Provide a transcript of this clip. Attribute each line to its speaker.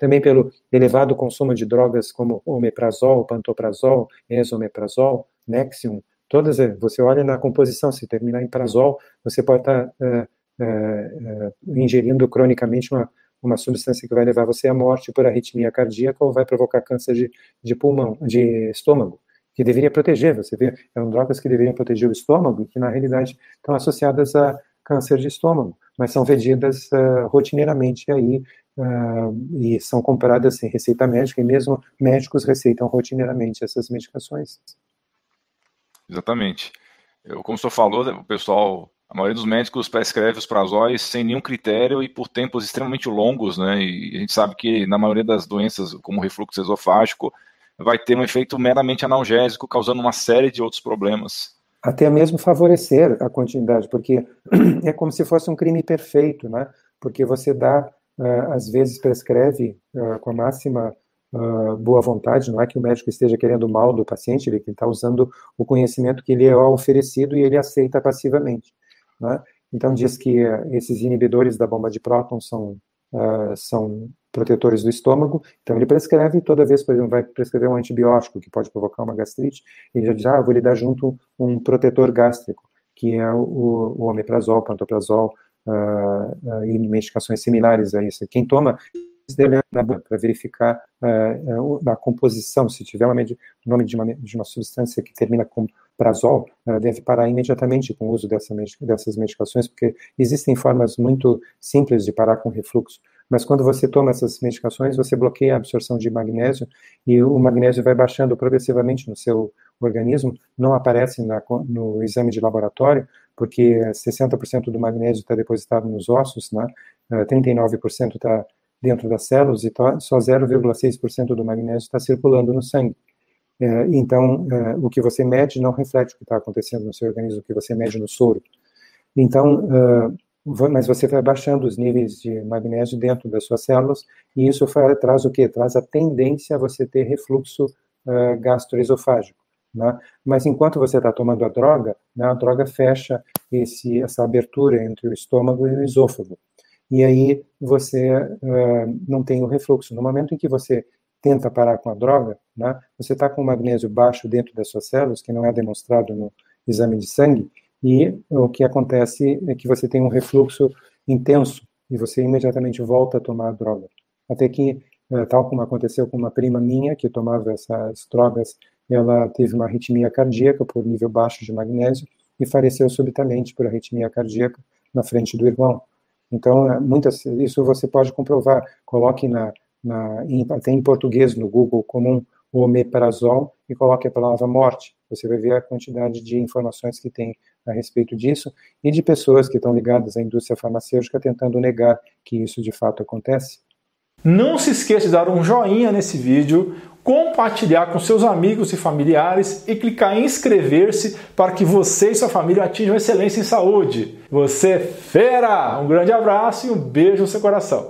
Speaker 1: também pelo elevado consumo de drogas como omeprazol, pantoprazol, esomeprazol, Nexium, todas, você olha na composição, se terminar em prazol, você pode estar uh, uh, uh, ingerindo cronicamente uma, uma substância que vai levar você à morte por arritmia cardíaca ou vai provocar câncer de, de pulmão, de estômago que deveria proteger, você vê, eram drogas que deveriam proteger o estômago, que na realidade estão associadas a câncer de estômago, mas são vendidas uh, rotineiramente aí uh, e são compradas sem receita médica, e mesmo médicos receitam rotineiramente essas medicações.
Speaker 2: Exatamente. Eu, como o senhor falou, o pessoal, a maioria dos médicos prescreve os prazóis sem nenhum critério e por tempos extremamente longos, né? E a gente sabe que na maioria das doenças, como refluxo esofágico, vai ter um efeito meramente analgésico, causando uma série de outros problemas.
Speaker 1: Até mesmo favorecer a continuidade, porque é como se fosse um crime perfeito, né? Porque você dá, uh, às vezes prescreve uh, com a máxima uh, boa vontade, não é que o médico esteja querendo mal do paciente, ele está usando o conhecimento que lhe é oferecido e ele aceita passivamente. Né? Então diz que esses inibidores da bomba de próton são, são protetores do estômago, então ele prescreve toda vez, por exemplo, vai prescrever um antibiótico que pode provocar uma gastrite, ele já diz, ah, vou lhe dar junto um protetor gástrico, que é o, o omeprazol, pantoprazol, uh, uh, e medicações similares a isso. Quem toma para verificar uh, a composição, se tiver uma o nome de uma, de uma substância que termina com prazol, uh, deve parar imediatamente com o uso dessa, dessas medicações, porque existem formas muito simples de parar com refluxo. Mas quando você toma essas medicações, você bloqueia a absorção de magnésio e o magnésio vai baixando progressivamente no seu organismo, não aparece na, no exame de laboratório, porque 60% do magnésio está depositado nos ossos, né? 39% está dentro das células e só 0,6% do magnésio está circulando no sangue. É, então, é, o que você mede não reflete o que está acontecendo no seu organismo, o que você mede no soro. Então, mas você vai baixando os níveis de magnésio dentro das suas células, e isso traz o quê? Traz a tendência a você ter refluxo uh, gastroesofágico. Né? Mas enquanto você está tomando a droga, né, a droga fecha esse, essa abertura entre o estômago e o esôfago. E aí você uh, não tem o refluxo. No momento em que você tenta parar com a droga, né, você está com o magnésio baixo dentro das suas células, que não é demonstrado no exame de sangue, e o que acontece é que você tem um refluxo intenso e você imediatamente volta a tomar a droga. Até que, eh, tal como aconteceu com uma prima minha que tomava essas drogas, ela teve uma arritmia cardíaca por nível baixo de magnésio e faleceu subitamente por arritmia cardíaca na frente do irmão. Então, eh, muitas, isso você pode comprovar. Coloque na, na em, até em português no Google comum o omeprazol e coloque a palavra morte. Você vai ver a quantidade de informações que tem a respeito disso e de pessoas que estão ligadas à indústria farmacêutica tentando negar que isso de fato acontece.
Speaker 3: Não se esqueça de dar um joinha nesse vídeo, compartilhar com seus amigos e familiares e clicar em inscrever-se para que você e sua família atinjam excelência em saúde. Você é fera! Um grande abraço e um beijo no seu coração.